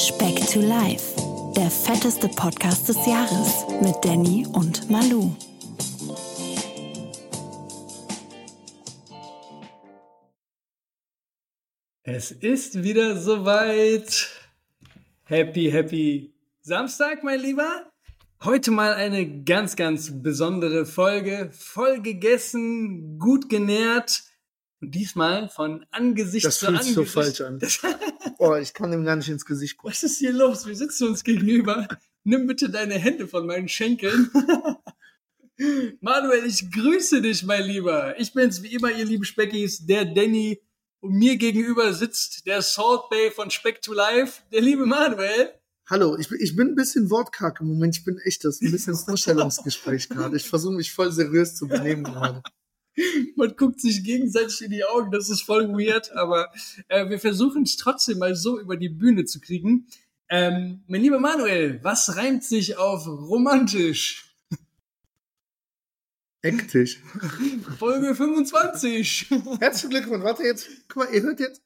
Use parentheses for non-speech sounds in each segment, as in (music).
Speck to Life, der fetteste Podcast des Jahres mit Danny und Malu. Es ist wieder soweit. Happy, happy Samstag, mein Lieber. Heute mal eine ganz, ganz besondere Folge. Voll gegessen, gut genährt. Und diesmal von Angesicht Das zu fühlt sich Angesicht. so falsch an. (laughs) Oh, ich kann dem gar nicht ins Gesicht gucken. Was ist hier los? Wir sitzen uns gegenüber. Nimm bitte deine Hände von meinen Schenkeln. (laughs) Manuel, ich grüße dich, mein Lieber. Ich bin's wie immer, ihr lieben Speckis, der Danny. Und mir gegenüber sitzt der Salt Bay von Speck to Life, der liebe Manuel. Hallo, ich bin, ich bin ein bisschen wortkarg im Moment. Ich bin echt, das ein bisschen (laughs) Vorstellungsgespräch gerade. Ich versuche mich voll seriös zu benehmen gerade. Man guckt sich gegenseitig in die Augen, das ist voll weird, aber äh, wir versuchen es trotzdem mal so über die Bühne zu kriegen. Ähm, mein lieber Manuel, was reimt sich auf romantisch? Ecktisch. Folge 25. Herzlichen Glückwunsch. Warte jetzt. Guck mal, ihr hört jetzt.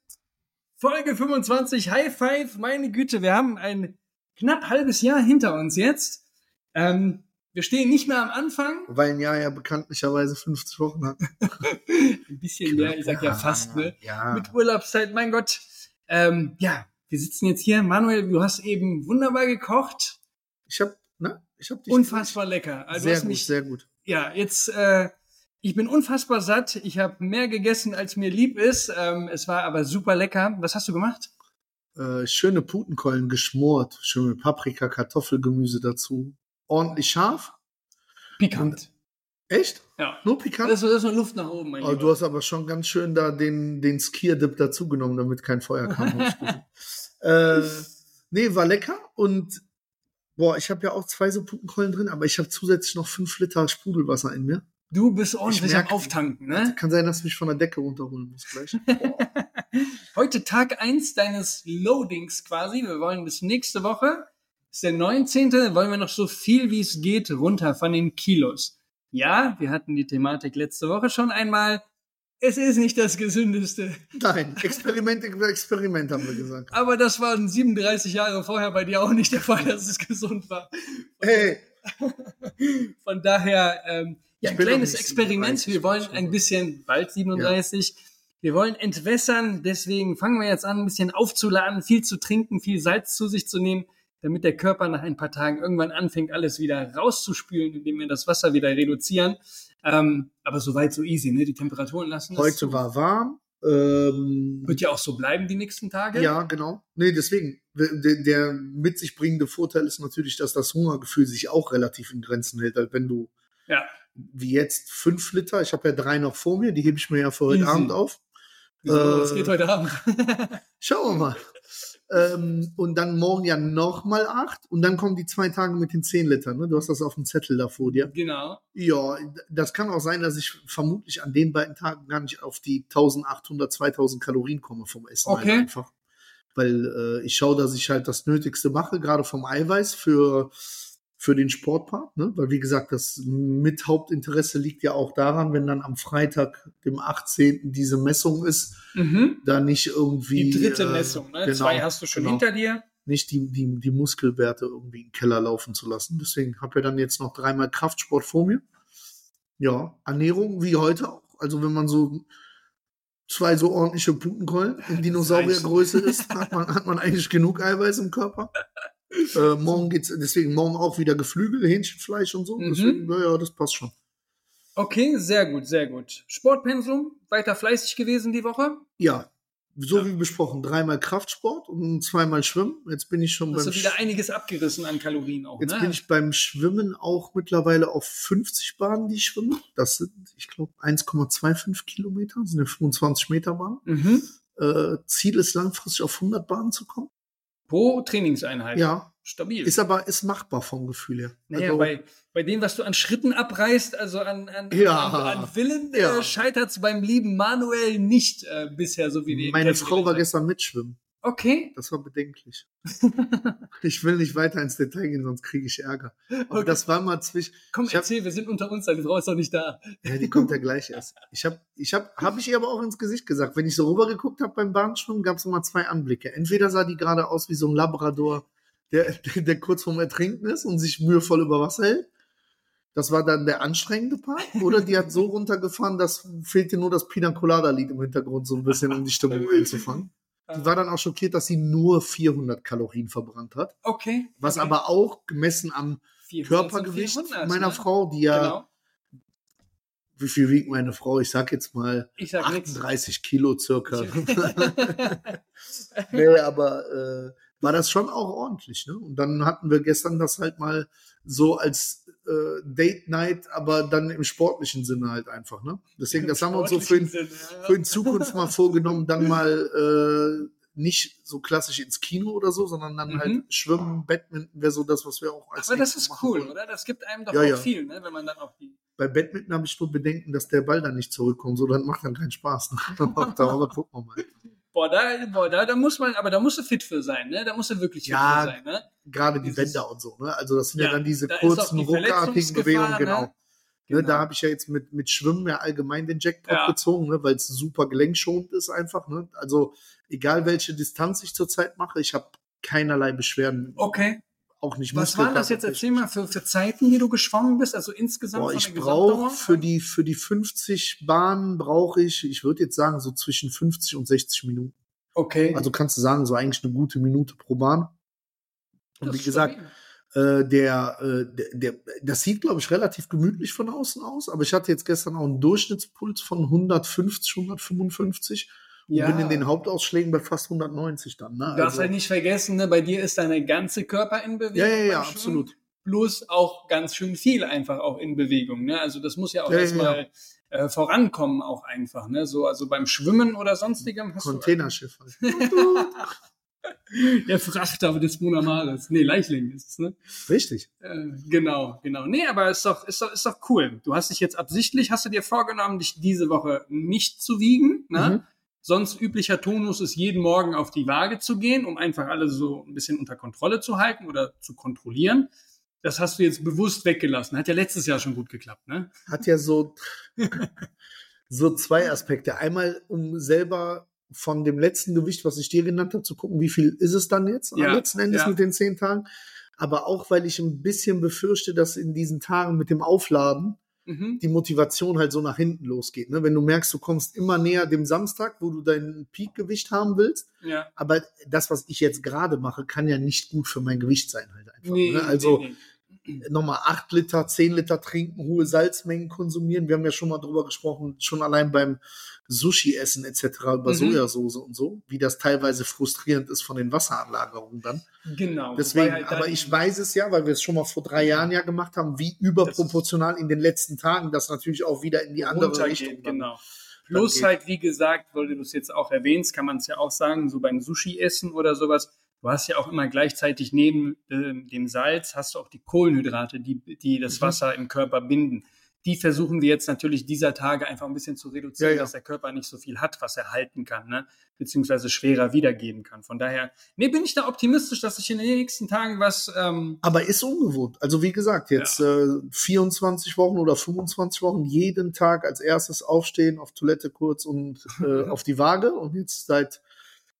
Folge 25, High Five, meine Güte, wir haben ein knapp halbes Jahr hinter uns jetzt. Ähm, wir stehen nicht mehr am Anfang, Weil ein Jahr ja bekanntlicherweise 50 Wochen hat. (laughs) ein bisschen mehr, ich sag ja fast, ne? Ja. Mit Urlaubszeit, mein Gott. Ähm, ja, wir sitzen jetzt hier. Manuel, du hast eben wunderbar gekocht. Ich hab, ne? Ich hab dich. Unfassbar lecker. Also Sehr gut, mich, sehr gut. ja, jetzt, äh, ich bin unfassbar satt. Ich habe mehr gegessen, als mir lieb ist. Ähm, es war aber super lecker. Was hast du gemacht? Äh, schöne Putenkeulen geschmort. Schön mit Paprika, Kartoffelgemüse dazu. Ordentlich scharf. Pikant. Echt? Ja. Nur pikant? Das ist, das ist nur Luft nach oben, mein Aber Lieber. du hast aber schon ganz schön da den, den Skier-Dip dazugenommen, damit kein Feuer kam. (laughs) äh, nee, war lecker. Und boah, ich habe ja auch zwei so Putenkeulen drin, aber ich habe zusätzlich noch fünf Liter Sprudelwasser in mir. Du bist ordentlich merk- am Auftanken, ne? Kann sein, dass ich mich von der Decke runterholen muss gleich. (laughs) Heute Tag eins deines Loadings quasi. Wir wollen bis nächste Woche, ist der 19. wollen wir noch so viel wie es geht runter von den Kilos. Ja, wir hatten die Thematik letzte Woche schon einmal. Es ist nicht das gesündeste. Nein, Experiment, Experiment haben wir gesagt. Aber das waren 37 Jahre vorher bei dir auch nicht der Fall, dass es gesund war. Hey, Von daher, ähm, ja, ein kleines Experiment. 37, Wir wollen ein bisschen, bald 37. Wir wollen entwässern. Deswegen fangen wir jetzt an, ein bisschen aufzuladen, viel zu trinken, viel Salz zu sich zu nehmen, damit der Körper nach ein paar Tagen irgendwann anfängt, alles wieder rauszuspülen, indem wir das Wasser wieder reduzieren. Ähm, aber soweit so easy, ne? Die Temperaturen lassen heute zu. war warm. Ähm, Wird ja auch so bleiben die nächsten Tage. Ja, genau. Nee, deswegen. Der, der mit sich bringende Vorteil ist natürlich, dass das Hungergefühl sich auch relativ in Grenzen hält. Also wenn du Ja. wie jetzt fünf Liter, ich habe ja drei noch vor mir, die hebe ich mir ja für heute Easy. Abend auf. So, Äh, es geht heute Abend. (laughs) Schauen wir mal. Ähm, und dann morgen ja noch mal acht und dann kommen die zwei Tage mit den zehn Litern. Ne? Du hast das auf dem Zettel da vor dir. genau. Ja, das kann auch sein, dass ich vermutlich an den beiden Tagen gar nicht auf die 1800, 2000 Kalorien komme vom Essen. halt Okay. einfach. Weil äh, ich schaue, dass ich halt das Nötigste mache, gerade vom Eiweiß für, für den Sportpart. Ne? Weil, wie gesagt, das mit Hauptinteresse liegt ja auch daran, wenn dann am Freitag, dem 18. diese Messung ist, Mhm. da nicht irgendwie. Die dritte äh, Messung, ne? genau, Zwei hast du schon genau hinter dir. nicht die, die, die Muskelwerte irgendwie in den Keller laufen zu lassen. Deswegen habe ich dann jetzt noch dreimal Kraftsport vor mir. Ja, Ernährung wie heute auch. Also wenn man so zwei so ordentliche Putenkeulen in (laughs) Dinosauriergröße ist, hat man, hat man eigentlich genug Eiweiß im Körper. Äh, morgen geht's, deswegen morgen auch wieder Geflügel, Hähnchenfleisch und so. Mhm. Deswegen, ja, ja, das passt schon. Okay, sehr gut, sehr gut. Sportpensum, weiter fleißig gewesen die Woche. Ja, so Ja. wie besprochen, dreimal Kraftsport und zweimal Schwimmen. Jetzt bin ich schon Hast beim du wieder Sch- einiges abgerissen an Kalorien auch, Jetzt ne? bin ich beim Schwimmen auch mittlerweile auf 50 Bahnen, die ich schwimme. Das sind, ich glaube, 1,25 Kilometer, das sind ja 25 Meter Bahnen. mhm. Äh, Ziel ist langfristig auf 100 Bahnen zu kommen. Pro Trainingseinheit. Ja, Stabil. ist aber ist machbar vom Gefühl her. naja, Also, bei, bei dem, was du an Schritten abreißt, also an, an, Ja. an, an Willen, Ja. äh, scheitert es beim lieben Manuel nicht äh, bisher, so wie wir meine Frau war gestern mitschwimmen. Okay. Das war bedenklich. ich will nicht weiter ins Detail gehen, sonst kriege ich Ärger. Aber Okay. das war mal zwischen. Komm, Ich hab- erzähl, wir sind unter uns, deine Frau ist doch nicht da. Ja, die kommt ja gleich erst. Ich habe, ich habe, habe ich ihr aber auch ins Gesicht gesagt. Wenn ich so rübergeguckt habe beim Bahnschwimmen, gab es immer zwei Anblicke. Entweder sah die gerade aus wie so ein Labrador, der, der, der kurz vorm Ertrinken ist und sich mühevoll über Wasser hält. Das war dann der anstrengende Part. Oder die hat so runtergefahren, dass fehlte nur das Pina Colada Lied im Hintergrund so ein bisschen, um die Stimmung (laughs) einzufangen. Die war dann auch schockiert, dass sie nur 400 Kalorien verbrannt hat. Okay. Was okay. aber auch gemessen am 400 Körpergewicht sind 400, meiner ne? Frau, die ja, Genau. wie viel wiegt meine Frau? Ich sag jetzt mal sag nichts. 38 Kilo circa. (laughs) nee, aber äh, war das schon auch ordentlich, ne? Und dann hatten wir gestern das halt mal so als äh, Date Night, aber dann im sportlichen Sinne halt einfach, ne? Deswegen, das haben wir uns so für, in, für in Zukunft mal (laughs) vorgenommen, dann mal äh, nicht so klassisch ins Kino oder so, sondern dann Mhm. halt Schwimmen, Badminton wäre so das, was wir auch als Aber das ist cool, wollen. oder? Das gibt einem doch Ja, auch ja. viel, ne? wenn man dann auch die. Bei Badminton habe ich nur Bedenken, dass der Ball dann nicht zurückkommt, so dann macht dann keinen Spaß. Ne? (laughs) aber gucken wir mal. Boah, da, boah, da, da muss man, aber da musst du fit für sein, ne? Da musst du wirklich fit Ja, für sein, ne? Gerade die Dieses- Bänder und so, ne? Also das sind ja, Ja, dann diese da kurzen, die ruckartigen Bewegungen, genau. ne? Ne, Genau. da habe ich ja jetzt mit, mit Schwimmen ja allgemein den Jackpot Ja. gezogen, ne, weil es super gelenkschonend ist einfach. Ne? Also egal welche Distanz ich zurzeit mache, ich habe keinerlei Beschwerden, Okay. Auch nicht Was waren das jetzt? Erzähl mal für, für Zeiten, die du geschwommen bist, also insgesamt Boah, ich brauche für die, für die 50 Bahnen brauche ich, ich würde jetzt sagen, so zwischen 50 und 60 Minuten. Okay. Also kannst du sagen, so eigentlich eine gute Minute pro Bahn. Und Das wie gesagt. Äh, der, äh, der, der, das sieht, glaube ich, relativ gemütlich von außen aus, aber ich hatte jetzt gestern auch einen Durchschnittspuls von 150, 155 und Ja. bin in den Hauptausschlägen bei fast 190 dann. Ne? Du darfst Also- halt nicht vergessen, ne, bei dir ist deine ganze Körper in Bewegung. ja, ja, ja, absolut. Plus auch ganz schön viel einfach auch in Bewegung. Ne? Also das muss ja auch Ja, ja, erstmal äh, vorankommen auch einfach. Ne? So, also beim Schwimmen oder sonstigem hast Containerschiff halt. (laughs) du der Frachter des Monamares. Nee, Leichling ist es, ne? Richtig. Äh, genau, genau. Nee, aber ist doch, ist doch, ist doch cool. Du hast dich jetzt absichtlich, hast du dir vorgenommen, dich diese Woche nicht zu wiegen, ne? Mhm. Sonst üblicher Tonus ist, jeden Morgen auf die Waage zu gehen, um einfach alles so ein bisschen unter Kontrolle zu halten oder zu kontrollieren. Das hast du jetzt bewusst weggelassen. Hat ja letztes Jahr schon gut geklappt, ne? Hat ja so, so zwei Aspekte. Einmal, um selber von dem letzten Gewicht, was ich dir genannt habe, zu gucken, wie viel ist es dann jetzt Ja, am letzten Endes ja. mit den zehn Tagen. Aber auch, weil ich ein bisschen befürchte, dass in diesen Tagen mit dem Aufladen Mhm. die Motivation halt so nach hinten losgeht. Ne? Wenn du merkst, du kommst immer näher dem Samstag, wo du dein Peakgewicht haben willst, Ja. aber das, was ich jetzt gerade mache, kann ja nicht gut für mein Gewicht sein halt einfach. Nee, ne? Also nee, nee. Nochmal acht Liter, zehn Liter trinken, hohe Salzmengen konsumieren. Wir haben ja schon mal drüber gesprochen, schon allein beim Sushi-Essen etc. über Mhm. Sojasauce und so, wie das teilweise frustrierend ist von den Wasseranlagerungen dann. Genau. Deswegen, halt aber ich weiß es ja, weil wir es schon mal vor drei Jahren ja gemacht haben, wie überproportional in den letzten Tagen das natürlich auch wieder in die andere Richtung dann- Genau. Plus geht. halt, wie gesagt, weil du das jetzt auch erwähnst, kann man es ja auch sagen, so beim Sushi-Essen oder sowas, du hast ja auch immer gleichzeitig neben ähm, dem Salz, hast du auch die Kohlenhydrate, die, die das Mhm. Wasser im Körper binden. Die versuchen wir jetzt natürlich dieser Tage einfach ein bisschen zu reduzieren, Ja, ja. dass der Körper nicht so viel hat, was er halten kann, ne? beziehungsweise schwerer wiedergeben kann. Von daher, nee, bin ich da optimistisch, dass ich in den nächsten Tagen was ähm, Aber ist ungewohnt. Also wie gesagt, jetzt äh, 24 Wochen oder 25 Wochen jeden Tag als erstes aufstehen, auf Toilette kurz und äh, (laughs) auf die Waage und jetzt seit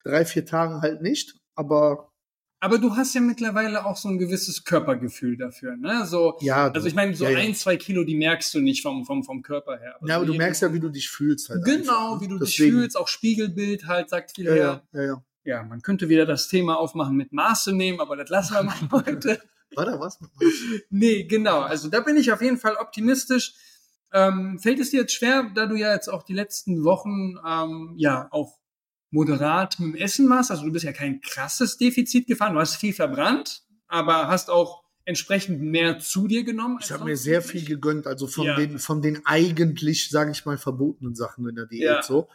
drei, vier Tagen halt nicht. Aber Aber du hast ja mittlerweile auch so ein gewisses Körpergefühl dafür, ne? So, ja, also ich meine, so ja, ja. ein, zwei Kilo, die merkst du nicht vom, vom, vom Körper her. ja, aber so du merkst ja, wie du dich fühlst halt. Genau, einfach, wie ne? du dich Deswegen- fühlst, auch Spiegelbild halt, sagt viel Ja, her. ja, ja, ja. Ja, man könnte wieder das Thema aufmachen mit Maße nehmen, aber das lassen wir mal (laughs) heute. War da was? Nee, genau. Also da bin ich auf jeden Fall optimistisch. Ähm, fällt es dir jetzt schwer, da du ja jetzt auch die letzten Wochen ähm, ja auch moderat mit dem Essen warst? Also du bist ja kein krasses Defizit gefahren, du hast viel verbrannt, aber hast auch entsprechend mehr zu dir genommen. Ich habe mir sehr viel gegönnt, also von Ja. den von den eigentlich, sage ich mal, verbotenen Sachen in der Diät Ja. so.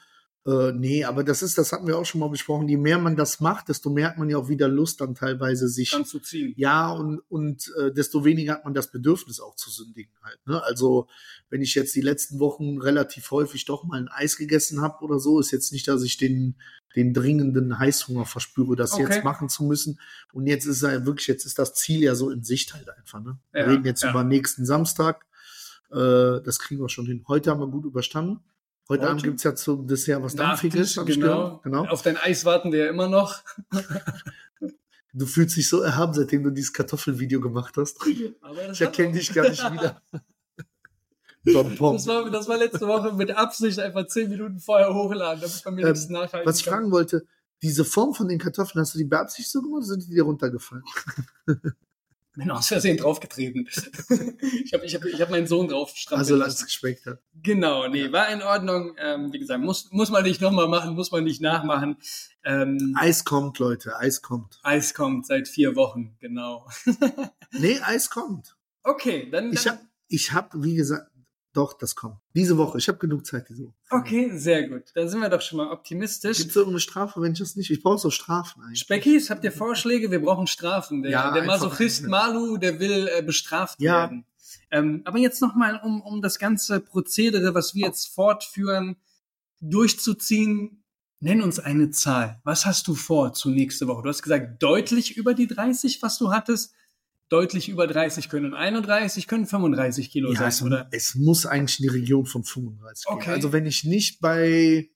Äh, nee, aber das ist, das hatten wir auch schon mal besprochen. Je mehr man das macht, desto mehr hat man ja auch wieder Lust dann teilweise sich. Dann zu ziehen. Ja, und, und äh, desto weniger hat man das Bedürfnis auch zu sündigen halt. Ne? Also, wenn ich jetzt die letzten Wochen relativ häufig doch mal ein Eis gegessen habe oder so, ist jetzt nicht, dass ich den, den dringenden Heißhunger verspüre, das Okay. jetzt machen zu müssen. Und jetzt ist ja wirklich, jetzt ist das Ziel ja so in Sicht halt einfach. Ne? Wir Ja, reden jetzt ja. über nächsten Samstag. Äh, das kriegen wir schon hin. Heute haben wir gut überstanden. Heute? Abend gibt's ja zum Dessert was Dampfiges. Genau. genau. Auf dein Eis warten wir ja immer noch. (laughs) Du fühlst dich so erhaben, seitdem du dieses Kartoffelvideo gemacht hast. Ich erkenne dich gar nicht wieder. (laughs) Das war, das war letzte Woche mit Absicht einfach zehn Minuten vorher hochladen, damit man mir Ähm, nichts nachhalten Was ich kann. fragen wollte, diese Form von den Kartoffeln, hast du die beabsichtigt so gemacht oder sind die dir runtergefallen? (laughs) Bin aus Versehen draufgetreten. (laughs) ich habe ich hab, ich hab meinen Sohn drauf Also, als es geschmeckt hat. Genau, nee, war in Ordnung. Ähm, wie gesagt, muss, muss man nicht nochmal machen, muss man nicht nachmachen. Ähm, Eis kommt, Leute, Eis kommt. Eis kommt seit vier Wochen, genau. (laughs) Nee, Eis kommt. Okay, dann. Ich dann hab, ich hab, wie gesagt, doch, das kommt. Diese Woche, ich habe genug Zeit diese Woche. okay, sehr gut. Dann sind wir doch schon mal optimistisch. Gibt es irgendeine Strafe, wenn ich das nicht? Ich brauche so Strafen eigentlich. Speckis, habt ihr Vorschläge? Wir brauchen Strafen. Der, Ja, der Masochist Malu, der will äh, bestraft Ja. werden. Ähm, aber jetzt nochmal, um, um das ganze Prozedere, was wir jetzt fortführen, durchzuziehen. Nenn uns eine Zahl. Was hast du vor zu nächste Woche? Du hast gesagt, deutlich über die 30, was du hattest. Deutlich über 30 können 31, können 35 Kilo Ja, es, sein, oder? es muss eigentlich in die Region von 35 gehen. Okay. Also wenn ich nicht bei,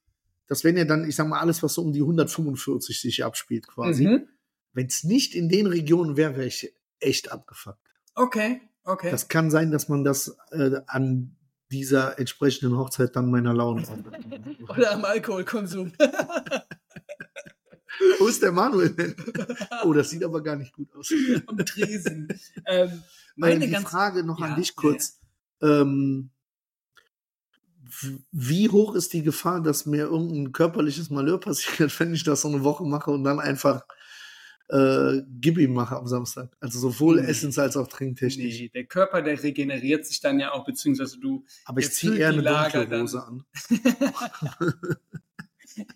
das wären ja dann, ich sag mal, alles, was so um die 145 sich abspielt quasi. Mhm. Wenn es nicht in den Regionen wäre, wäre ich echt abgefuckt. Okay, okay. Das kann sein, dass man das äh, an dieser entsprechenden Hochzeit dann meiner Laune (laughs) oder am Alkoholkonsum. (laughs) Wo ist der Manuel denn? Oh, das sieht aber gar nicht gut aus. (laughs) am Tresen. Ähm, Meine die Frage noch Ja, an dich kurz. Ähm, w- wie hoch ist die Gefahr, dass mir irgendein körperliches Malheur passiert, (laughs) wenn ich das so eine Woche mache und dann einfach äh, Gibi mache am Samstag? Also sowohl Nee. essens- als auch trinktechnisch. Nee, der Körper, der regeneriert sich dann ja auch, beziehungsweise du, Aber ich ziehe eher eine dunkle Hose an. (laughs)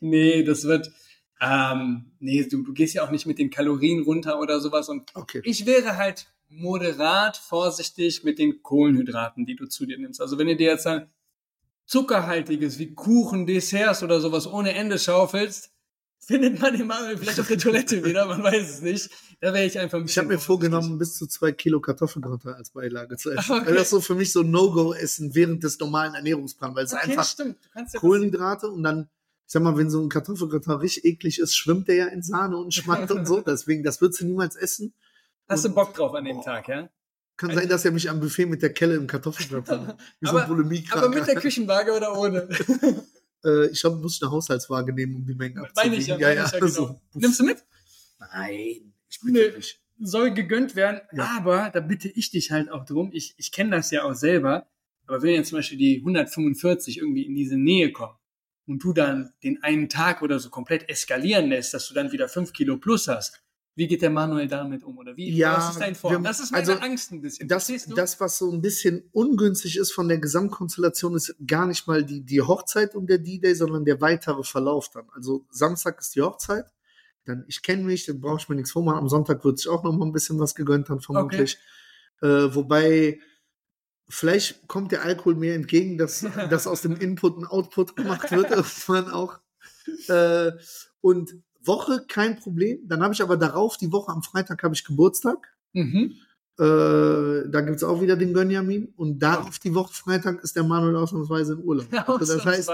nee, das wird, ähm, nee, du, du gehst ja auch nicht mit den Kalorien runter oder sowas und Okay. ich wäre halt moderat vorsichtig mit den Kohlenhydraten, die du zu dir nimmst. Also wenn du dir jetzt ein zuckerhaltiges wie Kuchen, Desserts oder sowas ohne Ende schaufelst, findet man den Mangel vielleicht auf der Toilette wieder, man weiß es nicht. Da wäre ich einfach ein Ich habe mir vorgenommen, bis zu zwei Kilo Kartoffelgratin als Beilage zu (laughs) essen. Okay. Weil das so für mich so ein No-Go-Essen während des normalen Ernährungsplans, weil es Okay, einfach ja Kohlenhydrate und dann, ich sag mal, wenn so ein Kartoffelgratin richtig eklig ist, schwimmt der ja in Sahne und schmeckt und so. (laughs) Deswegen, das würdest du niemals essen. Hast du Und- Bock drauf an dem Boah. Tag, ja? Kann sein, dass er mich am Buffet mit der Kelle im Kartoffelgratin (laughs) wie so ein Aber- Bulimiekranker. Aber mit der Küchenwaage oder ohne? (laughs) äh, ich hab, muss eine Haushaltswaage nehmen, um die Mengen Meine ich ja, abzuwiegen. meine ich ja, genau. so. Nimmst du mit? Nein, ich Nee. bitte nicht. Soll gegönnt werden, Ja. aber da bitte ich dich halt auch drum. Ich, ich kenne das ja auch selber. Aber wenn jetzt zum Beispiel die 145 irgendwie in diese Nähe kommen und du dann den einen Tag oder so komplett eskalieren lässt, dass du dann wieder 5 Kilo plus hast, wie geht der Manuel damit um? Oder wie? Ja, was ist dein Vor? wir- Das ist meine also, Angst ein bisschen. Das, das, was so ein bisschen ungünstig ist von der Gesamtkonstellation, ist gar nicht mal die, die Hochzeit und der D-Day, sondern der weitere Verlauf dann. Also Samstag ist die Hochzeit. Dann, ich kenne mich, dann brauche ich mir nichts vormachen. Am Sonntag wird sich auch noch mal ein bisschen was gegönnt dann vermutlich. Äh, wobei, vielleicht kommt der Alkohol mir entgegen, dass, (laughs) dass aus dem Input ein Output gemacht wird, (laughs) irgendwann auch. Äh, und Woche kein Problem. Dann habe ich aber darauf, die Woche am Freitag habe ich Geburtstag. mhm. Äh, da gibt's auch wieder den Gönjamin. Und darauf die Woche Freitag ist der Manuel ausnahmsweise in Urlaub. Also das heißt,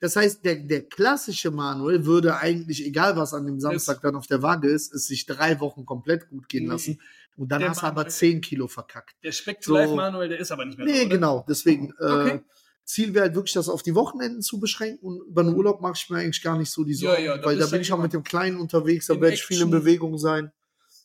das heißt der, der klassische Manuel würde eigentlich, egal was an dem Samstag dann auf der Waage ist, es sich drei Wochen komplett gut gehen lassen. Und dann Der hast du aber Manuel- zehn Kilo verkackt. Der Speck to So. Life Manuel, der ist aber nicht mehr Nee, oder? genau. Deswegen, äh, Okay. Ziel wäre halt wirklich, das auf die Wochenenden zu beschränken. Und über den Urlaub mache ich mir eigentlich gar nicht so die Ja, Sorgen, ja, da weil da bin ich ja auch mit dem Kleinen unterwegs, da werde ich viel in. Bewegung sein.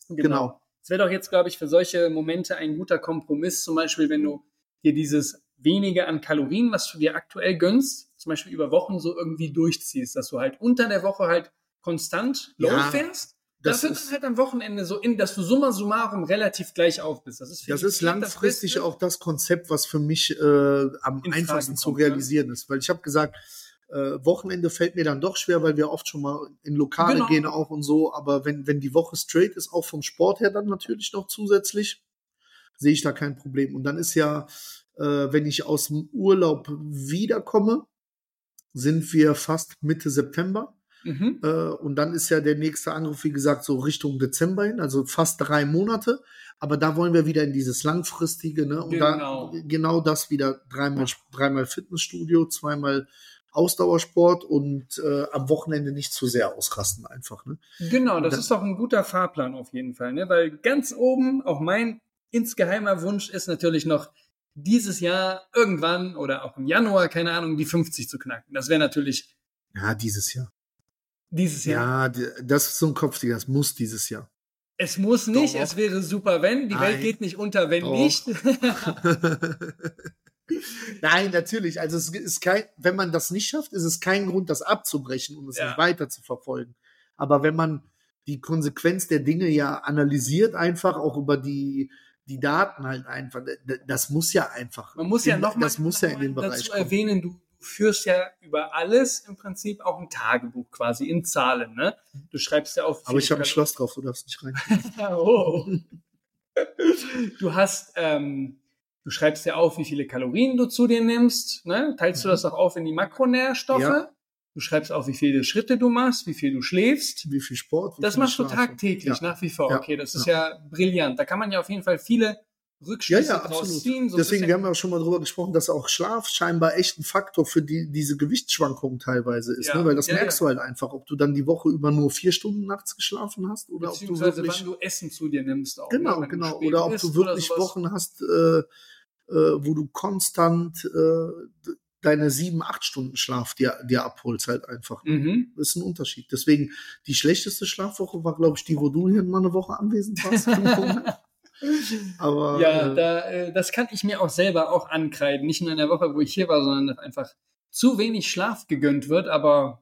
Genau. Es wäre doch jetzt, glaube ich, für solche Momente ein guter Kompromiss, zum Beispiel, wenn du dir dieses wenige an Kalorien, was du dir aktuell gönnst, zum Beispiel über Wochen so irgendwie durchziehst, dass du halt unter der Woche halt konstant low Ja, fährst, das dafür ist- dann halt am Wochenende so in, dass du summa summarum relativ gleich auf bist. Das ist, Das ist langfristig Beste. auch das Konzept, was für mich äh, am In einfachsten zu kommt, ne? realisieren ist. Weil ich habe gesagt, Äh, Wochenende fällt mir dann doch schwer, weil wir oft schon mal in Lokale Genau. gehen auch und so. Aber wenn, wenn die Woche straight ist, auch vom Sport her dann natürlich noch zusätzlich, sehe ich da kein Problem. Und dann ist ja, äh, wenn ich aus dem Urlaub wiederkomme, sind wir fast Mitte September. Mhm. Äh, und dann ist ja der nächste Angriff, wie gesagt, so Richtung Dezember hin, also fast drei Monate. Aber da wollen wir wieder in dieses langfristige, ne? Und Genau. da genau das wieder dreimal, dreimal Fitnessstudio, zweimal Ausdauersport und äh, am Wochenende nicht zu sehr ausrasten einfach, ne? Genau, das Da- ist doch ein guter Fahrplan auf jeden Fall, ne? Weil ganz oben, auch mein insgeheimer Wunsch ist natürlich noch dieses Jahr irgendwann oder auch im Januar, keine Ahnung, die 50 zu knacken. Das wäre natürlich Ja, dieses Jahr. Dieses Jahr. Ja, das ist so ein Kopfding, das muss dieses Jahr. Es muss nicht, Doch. es wäre super, wenn. Die Welt Nein. geht nicht unter, wenn Doch. nicht. (laughs) Nein, natürlich. Also es ist kein, wenn man das nicht schafft, ist es kein Grund, das abzubrechen und es Ja. nicht weiter zu verfolgen. Aber wenn man die Konsequenz der Dinge ja analysiert, einfach auch über die, die Daten halt einfach, das muss ja einfach. Man muss ja in- noch mal Das muss ja in den Bereich dazu kommen. erwähnen, du führst ja über alles im Prinzip auch ein Tagebuch quasi in Zahlen, ne? Du schreibst ja auf. Aber ich habe ein Schloss drauf, du darfst nicht rein. (laughs) Oh. Du hast, ähm, du schreibst ja auf, wie viele Kalorien du zu dir nimmst, ne? Teilst du das auch auf in die Makronährstoffe? Mhm. Ja. Du schreibst auf, wie viele Schritte du machst, wie viel du schläfst. Wie viel Sport? wie Das machst du tagtäglich, Ja. nach wie vor. Ja. Okay, das ist ja. brillant. Da kann man ja auf jeden Fall viele Rückschlüsse ja, draus absolut. ziehen. So Deswegen, wir haben ja auch schon mal drüber gesprochen, dass auch Schlaf scheinbar echt ein Faktor für die, diese Gewichtsschwankungen teilweise ist. Ja, Ne? Weil das ja, merkst ja. du halt einfach, ob du dann die Woche über nur vier Stunden nachts geschlafen hast oder ob du wirklich. wann du Essen zu dir nimmst auch. ne? Genau, du genau. spät Oder ob du wirklich. Wochen hast, äh, äh, wo du konstant äh, deine sieben, acht Stunden Schlaf dir, dir abholst halt einfach. ne? Mhm. Das ist ein Unterschied. Deswegen, die schlechteste Schlafwoche war, glaube ich, die, wo du hier mal eine Woche anwesend warst. (laughs) Aber Ja, äh, da, äh, das kann ich mir auch selber auch ankreiden. Nicht nur in der Woche, wo ich hier war, sondern dass einfach zu wenig Schlaf gegönnt wird. Aber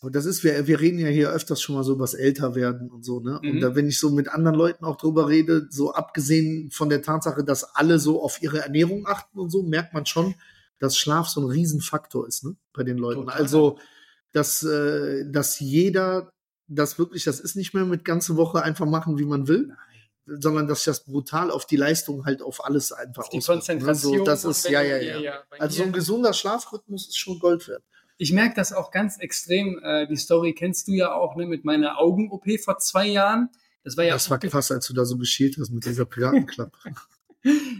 Aber das ist, wir, wir reden ja hier öfters schon mal so über das Älterwerden und so, ne? Mhm. Und da, wenn ich so mit anderen Leuten auch drüber rede, so abgesehen von der Tatsache, dass alle so auf ihre Ernährung achten und so, merkt man schon, dass Schlaf so ein Riesenfaktor ist, ne? Bei den Leuten. Total. Also, dass, äh, dass jeder das wirklich, das ist nicht mehr mit ganze Woche einfach machen, wie man will, sondern dass das brutal auf die Leistung halt auf alles einfach auf die ne? Konzentration. So, das und ist, ja, ja, ja. bei Also so ein gesunder Schlafrhythmus ist schon Gold wert. Ich merke das auch ganz extrem. Äh, die Story kennst du ja auch ne, mit meiner Augen-OP vor zwei Jahren. Das war ja Das war krass, als du da so geschielt hast mit dieser Piratenklappe. (laughs)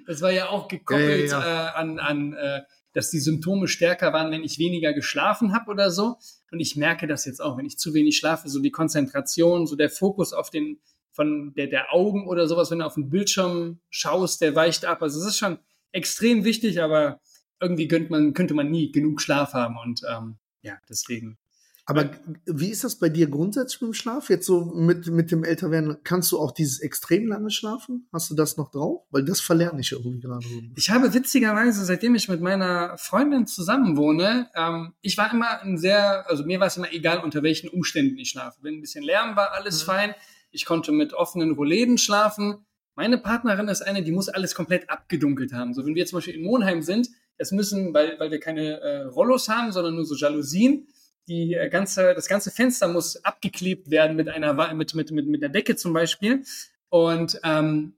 Das war ja auch gekoppelt Ja, ja, Äh, an, an äh, dass die Symptome stärker waren, wenn ich weniger geschlafen habe oder so. Und ich merke das jetzt auch, wenn ich zu wenig schlafe, so die Konzentration, so der Fokus auf den von der, der Augen oder sowas, wenn du auf den Bildschirm schaust, der weicht ab. Also es ist schon extrem wichtig, aber irgendwie könnte man, könnte man nie genug Schlaf haben. Und ähm, ja, deswegen. Aber wie ist das bei dir grundsätzlich mit dem Schlaf? Jetzt so mit, mit dem Älterwerden, kannst du auch dieses extrem lange schlafen? Hast du das noch drauf? Weil das verlerne ich irgendwie gerade. Ich habe witzigerweise, seitdem ich mit meiner Freundin zusammenwohne, ähm, ich war immer ein sehr, also mir war es immer egal, unter welchen Umständen ich schlafe. Wenn ein bisschen Lärm war, alles Mhm. fein. Ich konnte mit offenen Rollläden schlafen. Meine Partnerin ist eine, die muss alles komplett abgedunkelt haben. So, wenn wir jetzt zum Beispiel in Monheim sind, es müssen, weil, weil wir keine äh, Rollos haben, sondern nur so Jalousien, die äh, ganze, das ganze Fenster muss abgeklebt werden mit einer, mit, mit, mit, mit einer Decke zum Beispiel. Und ähm,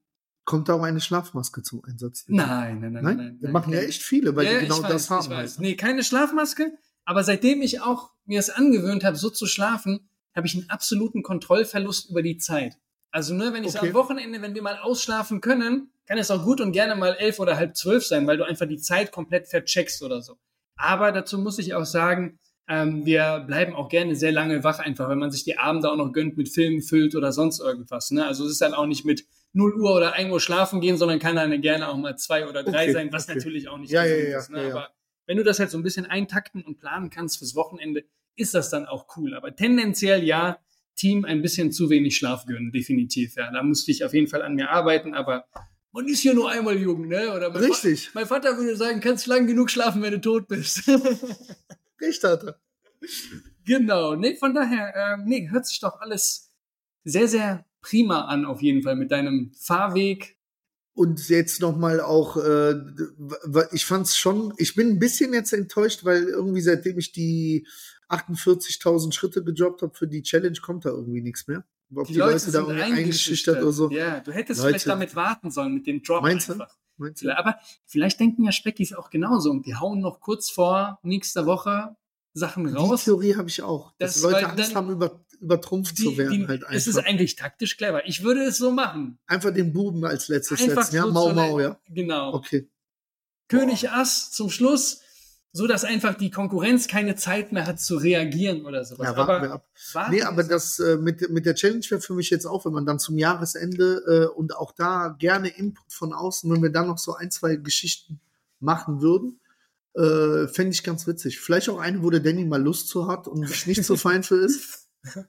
Kommt da auch eine Schlafmaske zum Einsatz? nein, nein, nein, Nein? nein. Wir machen ja echt viele, weil Ja, die genau weiß, das haben. Ich weiß. halt. Nee, keine Schlafmaske. Aber seitdem ich auch mir es angewöhnt habe, so zu schlafen, habe ich einen absoluten Kontrollverlust über die Zeit. Also, ne, wenn ich so Okay. am Wochenende, wenn wir mal ausschlafen können, kann es auch gut und gerne mal elf oder halb zwölf sein, weil du einfach die Zeit komplett vercheckst oder so. Aber dazu muss ich auch sagen, ähm, wir bleiben auch gerne sehr lange wach, einfach, wenn man sich die Abende auch noch gönnt, mit Filmen füllt oder sonst irgendwas. Ne? Also es ist dann auch nicht mit 0 Uhr oder 1 Uhr schlafen gehen, sondern kann dann gerne auch mal zwei oder drei Okay, sein, was okay. natürlich auch nicht Ja, ja, ja, ist. Ne? Aber wenn du das halt so ein bisschen eintakten und planen kannst fürs Wochenende, ist das dann auch cool. Aber tendenziell ja, Team ein bisschen zu wenig Schlaf gönnen, definitiv. Ja, da musste ich auf jeden Fall an mir arbeiten, aber man ist ja nur einmal jung, ne? Oder mein Richtig. Va mein Vater würde sagen, kannst lang genug schlafen, wenn du tot bist. (laughs) Recht hat er. genau, nee, von daher, ähm, nee, hört sich doch alles sehr, sehr prima an, auf jeden Fall, mit deinem Fahrweg und jetzt nochmal auch, äh, ich fand's schon, ich bin ein bisschen jetzt enttäuscht, weil irgendwie seitdem ich die 48.000 Schritte gejobbt habe für die Challenge, kommt da irgendwie nichts mehr. Ob die, die Leute, Leute da irgendwie eingeschüchtert oder so. Ja, du hättest Leute, vielleicht damit warten sollen mit dem Drop meinst einfach. Du? Meinst du? Aber vielleicht denken ja Speckis auch genauso und die hauen noch kurz vor nächster Woche Sachen raus. Die Theorie habe ich auch. Dass das Leute Angst haben, über, übertrumpft die, zu werden. Die, halt einfach. Es ist eigentlich taktisch clever. Ich würde es so machen. Einfach den Buben als letztes setzen. Ja, Mau Mau, ja. Genau. Okay. König. Ass zum Schluss so dass einfach die Konkurrenz keine Zeit mehr hat zu reagieren oder sowas. Ja, warten wir ab. Warten nee, aber das äh, mit, mit der Challenge wäre für mich jetzt auch, wenn man dann zum Jahresende äh, und auch da gerne Input von außen, wenn wir dann noch so ein, zwei Geschichten machen würden, äh, fände ich ganz witzig. Vielleicht auch eine, wo der Danny mal Lust zu hat und sich nicht so fein für ist. (laughs)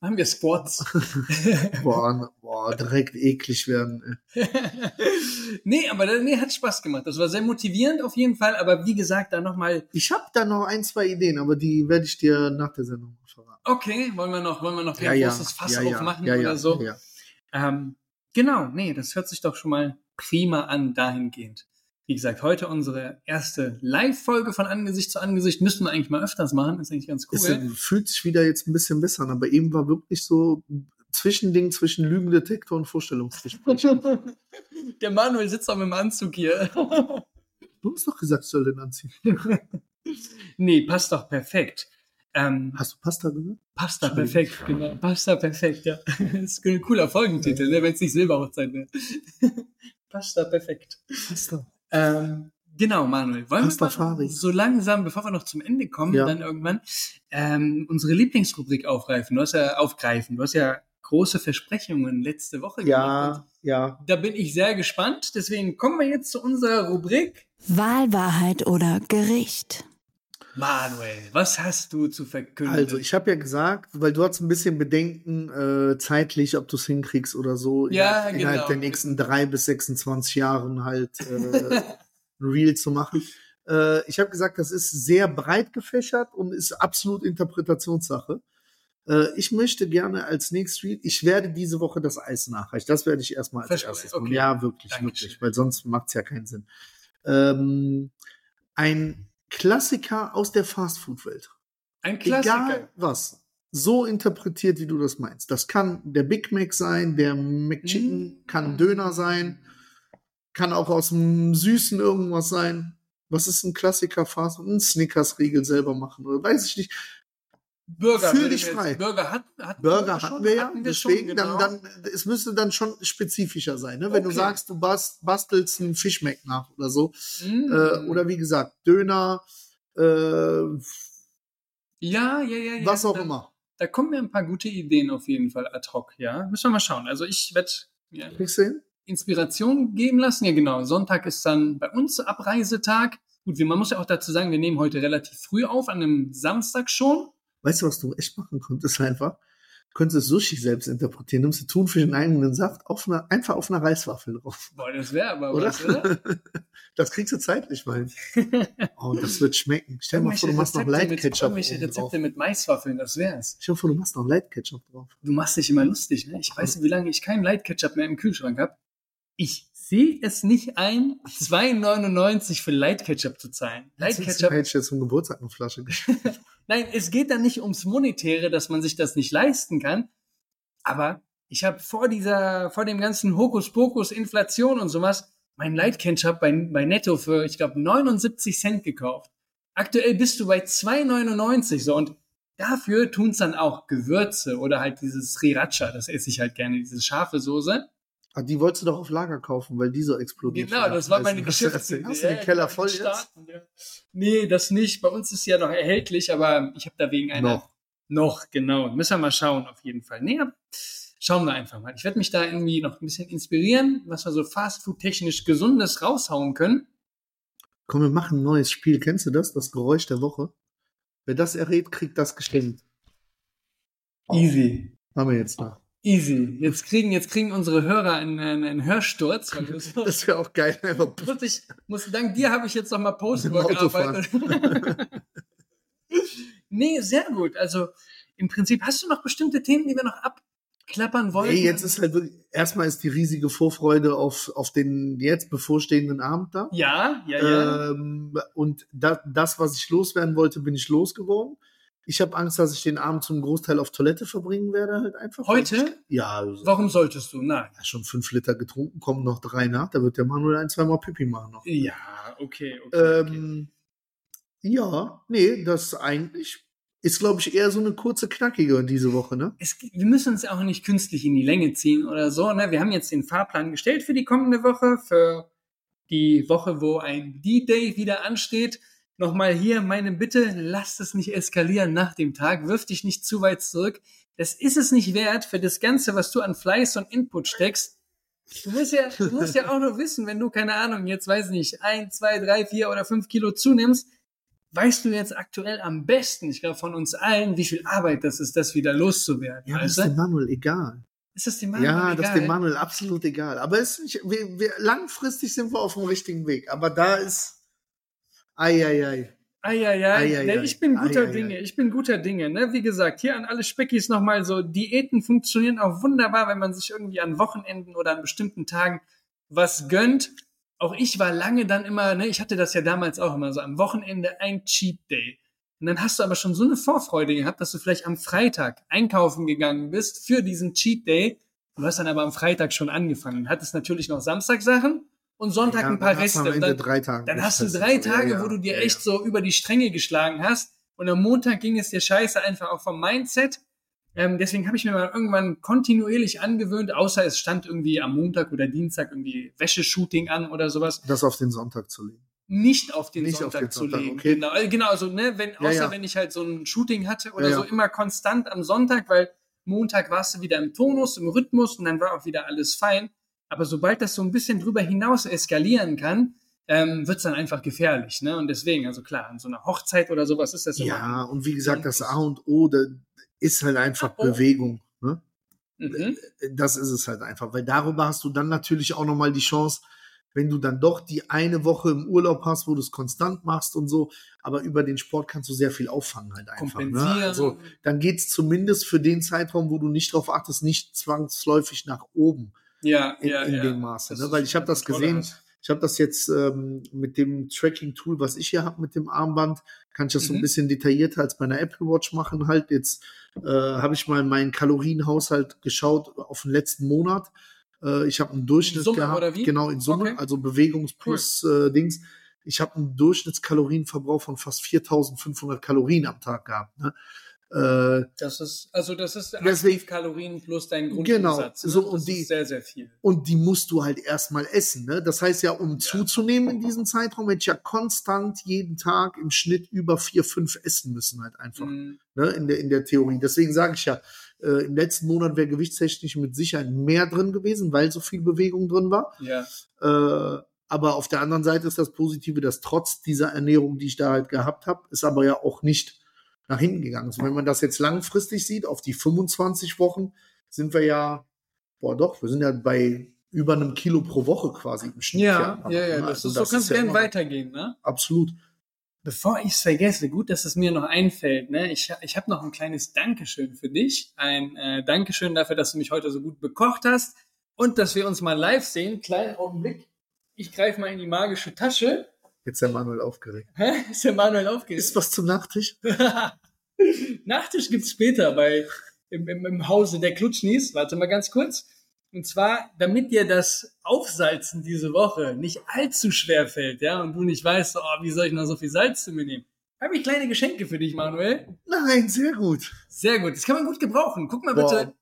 Haben wir Squats. (laughs) boah, boah, direkt eklig werden. (laughs) nee, aber nee, hat Spaß gemacht. Das war sehr motivierend auf jeden Fall. Aber wie gesagt, da nochmal. Ich habe da noch ein, zwei Ideen, aber die werde ich dir nach der Sendung verraten. Okay, wollen wir noch, wollen wir noch ja, ein großes Fass ja, aufmachen ja, oder so? Ja. Ähm, genau, nee, das hört sich doch schon mal prima an dahingehend. Wie gesagt, heute unsere erste Live-Folge von Angesicht zu Angesicht. Müssten wir eigentlich mal öfters machen. Ist eigentlich ganz cool. Es fühlt sich wieder jetzt ein bisschen besser an, aber eben war wirklich so Zwischending zwischen Lügendetektor und Vorstellungsgespräch. (laughs) Der Manuel sitzt auch mit dem Anzug hier. (laughs) Du hast doch gesagt, ich soll den anziehen. (laughs) nee, passt doch perfekt. Ähm, Hast du Pasta gesagt? Pasta perfekt, genau. Pasta perfekt, ja. Das ist ein cooler Folgentitel, ne, wenn es nicht Silberhochzeit wäre. Pasta perfekt. Pasta. Ähm, genau, Manuel. Wollen wir mal so langsam, bevor wir noch zum Ende kommen, ja. dann irgendwann ähm, unsere Lieblingsrubrik aufgreifen. Du hast ja aufgreifen. Du hast ja große Versprechungen letzte Woche ja, gemacht. Ja, ja. Da bin ich sehr gespannt. Deswegen kommen wir jetzt zu unserer Rubrik Wahlwahrheit oder Gericht. Manuel, was hast du zu verkünden? Also, ich habe ja gesagt, weil du hast ein bisschen Bedenken äh, zeitlich, ob du es hinkriegst oder so, ja, innerhalb, genau. der nächsten drei bis 26 Jahren halt äh, (laughs) ein Reel zu machen. Äh, ich habe gesagt, das ist sehr breit gefächert und ist absolut Interpretationssache. Äh, ich möchte gerne als nächstes Reel, ich werde diese Woche das Eis nachreichen. Das werde ich erstmal als Verstehe, erstes okay. machen. Ja, wirklich, Dankeschön. wirklich, weil sonst macht es ja keinen Sinn. Ähm, ein Klassiker aus der Fastfood-Welt. Ein Klassiker. Egal was. So interpretiert, wie du das meinst. Das kann der Big Mac sein, der McChicken Mhm. kann Döner sein, kann auch aus dem Süßen irgendwas sein. Was ist ein Klassiker Fast? Ein Snickers-Riegel selber machen oder weiß ich nicht. Burger. Fühl dich frei. Burger hat, hat Burger schon, hatten wir ja, hatten wir deswegen schon, dann, genau. dann, es müsste dann schon spezifischer sein, ne? Wenn du Okay. sagst, du bast, bastelst einen Fischmeck nach oder so. Mm. Äh, oder wie gesagt, Döner, äh, ja, ja, ja, ja. was auch da, immer. Da kommen mir ein paar gute Ideen auf jeden Fall ad hoc, ja. Müssen wir mal schauen. Also ich werde du hin? Inspiration geben lassen. Ja, genau. Sonntag ist dann bei uns Abreisetag. Gut, man muss ja auch dazu sagen, wir nehmen heute relativ früh auf, an einem Samstag schon. Weißt du, was du echt machen könntest (laughs) einfach? Du könntest Sushi selbst interpretieren. Nimmst du Thunfisch in eigenen Saft auf einer, einfach auf einer Reiswaffel drauf. Boah, das wäre aber Oder? was, oder? (laughs) Das kriegst du zeitlich mal. hin. (laughs) Oh, das wird schmecken. Stell dir mal vor, du machst noch Light mit, Ketchup irgendwelche drauf. Rezepte mit Maiswaffeln, das wär's. Stell dir vor, du machst noch Light Ketchup drauf. Du machst dich immer lustig, ne? Ich weiß, wie lange ich keinen Light Ketchup mehr im Kühlschrank habe. Ich sehe es nicht ein, 2,99 für Light Ketchup zu zahlen. Light Ketchup ich jetzt zum Geburtstag eine Flasche. (laughs) (laughs) Nein, es geht da nicht ums Monetäre, dass man sich das nicht leisten kann. Aber ich habe vor dieser, vor dem ganzen Hokuspokus, Inflation und sowas, mein Light Ketchup bei, bei Netto für, ich glaube, 79 Cent gekauft. Aktuell bist du bei 2,99 so und dafür tun's dann auch Gewürze oder halt dieses Sriracha, das esse ich halt gerne, diese scharfe Soße. Ah, die wolltest du doch auf Lager kaufen, weil die so explodiert. Genau, das war meine Hast du- Geschäftsidee. Hast du den Keller ich voll jetzt? starten, ja. Nee, das nicht. Bei uns ist ja noch erhältlich, aber ich habe da wegen einer Noch. noch, genau. Müssen wir mal schauen, auf jeden Fall. Nee, aber schauen wir einfach mal. Ich werde mich da irgendwie noch ein bisschen inspirieren, was wir so Fastfood-technisch Gesundes raushauen können. Komm, wir machen ein neues Spiel. Kennst du das? Das Geräusch der Woche. Wer das errät, kriegt das geschenkt. Easy. Haben wir jetzt noch. Easy. Jetzt kriegen, jetzt kriegen unsere Hörer einen, einen, einen Hörsturz. So, Das wäre auch geil. (laughs) Muss ich, muss, dank dir habe ich jetzt noch mal Postwork gearbeitet. (laughs) nee, sehr gut. Also im Prinzip hast du noch bestimmte Themen, die wir noch klappern wollen. Ey, jetzt ist halt wirklich, erstmal ist die riesige Vorfreude auf, auf den jetzt bevorstehenden Abend da. Ja, ja, ja. Ähm, und da, das, was ich loswerden wollte, bin ich losgeworden. Ich habe Angst, dass ich den Abend zum Großteil auf Toilette verbringen werde, halt einfach. Heute? Ja, also, Warum solltest du? Nein. ja, schon fünf Liter getrunken, kommen noch drei nach, da wird der Manuel ein, zweimal Pipi machen noch. Ja, okay, okay. okay. Ähm, ja, nee, das eigentlich ist, glaube ich, eher so eine kurze, knackige diese Woche, ne? Es, wir müssen uns auch nicht künstlich in die Länge ziehen oder so. Ne? Wir haben jetzt den Fahrplan gestellt für die kommende Woche, für die Woche, wo ein D-Day wieder ansteht. Nochmal hier meine Bitte, lasst es nicht eskalieren nach dem Tag, wirf dich nicht zu weit zurück. Das ist es nicht wert für das Ganze, was du an Fleiß und Input steckst. Du musst ja, du musst ja auch noch wissen, wenn du, keine Ahnung, jetzt weiß nicht, ein, zwei, drei, vier oder fünf Kilo zunimmst, weißt du jetzt aktuell am besten, ich glaube von uns allen, wie viel Arbeit das ist, das wieder loszuwerden. Ja, das ist dem? Manuel egal. Ist das dem Manuel Ja, das ist egal? dem Manuel absolut egal. Aber es, ich, wir, wir, langfristig sind wir auf dem richtigen Weg. Aber da ist. Eieiei. Eieiei. Ei, ei, ne, ich bin guter Ei, ei, Dinge. Ich bin guter Dinge. Ne? Wie gesagt, hier an alle Speckis nochmal so, Diäten funktionieren auch wunderbar, wenn man sich irgendwie an Wochenenden oder an bestimmten Tagen was gönnt. Auch ich war lange dann immer, ne, ich hatte das ja damals auch immer so, am Wochenende ein Cheat Day. Und dann hast du aber schon so eine Vorfreude gehabt, dass du vielleicht am Freitag einkaufen gegangen bist für diesen Cheat Day. Du hast dann aber am Freitag schon angefangen. Hattest natürlich noch Samstagsachen und Sonntag Ja, ein paar Reste. dann, dann hast du drei so. Tage, Ja, wo du dir echt so über die Stränge geschlagen hast. Und am Montag ging es dir scheiße einfach auch vom Mindset. Ähm, deswegen habe ich mir mal irgendwann kontinuierlich angewöhnt, außer es stand irgendwie am Montag oder Dienstag irgendwie Wäscheshooting an oder sowas, Das auf den Sonntag zu legen. nicht auf den Nicht auf Sonntag den zu Sonntag, legen. okay. Genau, äh, genau, also ne, wenn, Ja, außer ja. wenn ich halt so ein Shooting hatte oder Ja, so, immer konstant am Sonntag, weil Montag warst du wieder im Tonus, im Rhythmus und dann war auch wieder alles fein. Aber sobald das so ein bisschen drüber hinaus eskalieren kann, ähm, wird's dann einfach gefährlich. Ne? Und deswegen, also klar, an so einer Hochzeit oder sowas ist das immer. Ja, und wie gesagt, das A und O da ist halt einfach Oh. Bewegung. Ne? Mhm. Das ist es halt einfach, weil darüber hast du dann natürlich auch nochmal die Chance, wenn du dann doch die eine Woche im Urlaub hast, wo du es konstant machst und so, aber über den Sport kannst du sehr viel auffangen halt einfach. Ne? Also dann geht's zumindest für den Zeitraum, wo du nicht drauf achtest, nicht zwangsläufig nach oben ja, in, ja, in ja. dem Maße. Ne? Weil ich habe das gesehen, ich habe das jetzt ähm, mit dem Tracking-Tool, was ich hier habe, mit dem Armband, kann ich das so ein Mhm. bisschen detaillierter als bei einer Apple Watch machen. Halt jetzt äh, habe ich mal meinen Kalorienhaushalt geschaut auf den letzten Monat. Äh, ich habe einen Durchschnitt Summe gehabt, oder wie? genau in Summe, Okay. also Bewegungs plus äh, Dings. Ich habe einen Durchschnittskalorienverbrauch von fast 4.500 Kalorien am Tag gehabt. Ne? Äh, Das ist, also das ist Deswegen- Kalorien plus dein Genau, Grundumsatz. Ne? so, das und die- ist sehr, sehr viel. und die musst du halt erstmal essen. Ne? Das heißt ja, um zuzunehmen in diesem Zeitraum, hätte ich ja konstant jeden Tag im Schnitt über vier, fünf essen müssen, halt einfach. Mhm. Ne? In, der, in der Theorie. Deswegen sage ich ja, äh, im letzten Monat wäre gewichtstechnisch mit Sicherheit mehr drin gewesen, weil so viel Bewegung drin war. Ja. Äh, aber auf der anderen Seite ist das Positive, dass trotz dieser Ernährung, die ich da halt gehabt habe, ist aber ja auch nicht nach hinten gegangen. Also wenn man das jetzt langfristig sieht, auf die 25 Wochen, sind wir ja, boah doch, wir sind ja bei über einem Kilo pro Woche quasi im Schnitt. Ja, ja, ja, Ne? das Also ist, so kannst ja gern immer- weitergehen, ne? Absolut. Bevor ich es vergesse, gut, dass es mir noch einfällt, ne? Ich, ich habe noch ein kleines Dankeschön für dich. Ein äh, Dankeschön dafür, dass du mich heute so gut bekocht hast und dass wir uns mal live sehen. Kleinen Augenblick. Ich greife mal in die magische Tasche. Jetzt der Manuel aufgeregt. Hä? Ist der Manuel aufgeregt? Ist was zum Nachtisch? (laughs) Nachtisch gibt's später bei im, im, im Hause der Klutschnis. Warte mal ganz kurz. Und zwar, damit dir das Aufsalzen diese Woche nicht allzu schwer fällt, ja, und du nicht weißt, oh, wie soll ich noch so viel Salz zu mir nehmen, habe ich kleine Geschenke für dich, Manuel. Nein, sehr gut. Sehr gut. Das kann man gut gebrauchen. Guck mal Boah. bitte.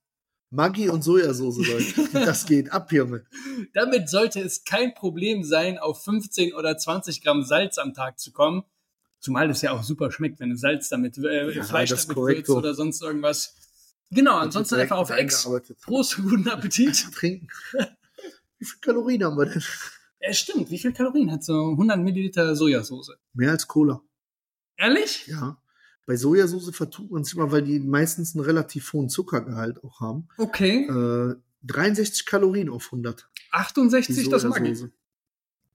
Maggi und Sojasauce, Leute. (laughs) Das geht ab, Junge. Damit sollte es kein Problem sein, auf 15 oder 20 Gramm Salz am Tag zu kommen. Zumal das ja auch super schmeckt, wenn du Salz damit, äh, Ja, Fleisch damit korrekt oder sonst irgendwas. Genau, ansonsten einfach auf Ex. Prost, guten Appetit. (laughs) Trinken. Wie viel Kalorien haben wir denn? Ja, stimmt. Wie viel Kalorien hat so 100 Milliliter Sojasauce? Mehr als Cola. Ehrlich? Ja. Bei Sojasauce vertut man sich immer, weil die meistens einen relativ hohen Zuckergehalt auch haben. Okay. Äh, 63 Kalorien auf 100. Die 68, das mag ich. Sojasauce.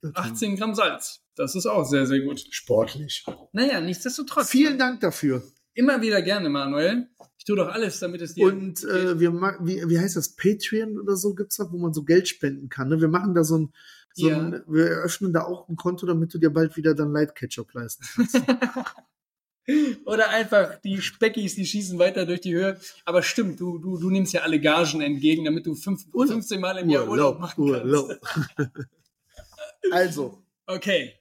Ja, 18 Gramm Salz. Das ist auch sehr, sehr gut. Sportlich. Naja, nichtsdestotrotz. Vielen Dank dafür. Immer wieder gerne, Manuel. Ich tue doch alles, damit es dir. Und äh, wir wie, wie heißt das? Patreon oder so gibt's da, wo man so Geld spenden kann. Ne? Wir machen da so ein, so Ja. ein, wir eröffnen da auch ein Konto, damit du dir bald wieder dann Light Ketchup leisten kannst. (laughs) Oder einfach die Speckis, die schießen weiter durch die Höhe. Aber stimmt, du, du, du nimmst ja alle Gagen entgegen, damit du fünf, Urlaub. 15 Mal im Jahr Urlaub machen kannst. (laughs) Also, Okay.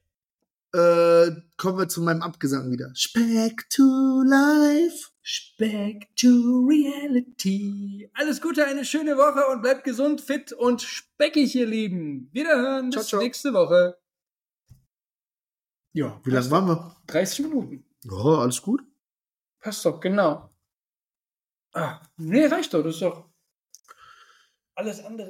äh, kommen wir zu meinem Abgesang wieder. Speck to life. Back to reality. Alles Gute, eine schöne Woche und bleibt gesund, fit und speckig, ihr Lieben. Wiederhören. Ciao, bis ciao. nächste Woche. Ja, Wie lange waren wir? 30 Minuten. Ja, alles gut. Passt doch, genau. Ah, nee, reicht doch. Das ist doch alles andere.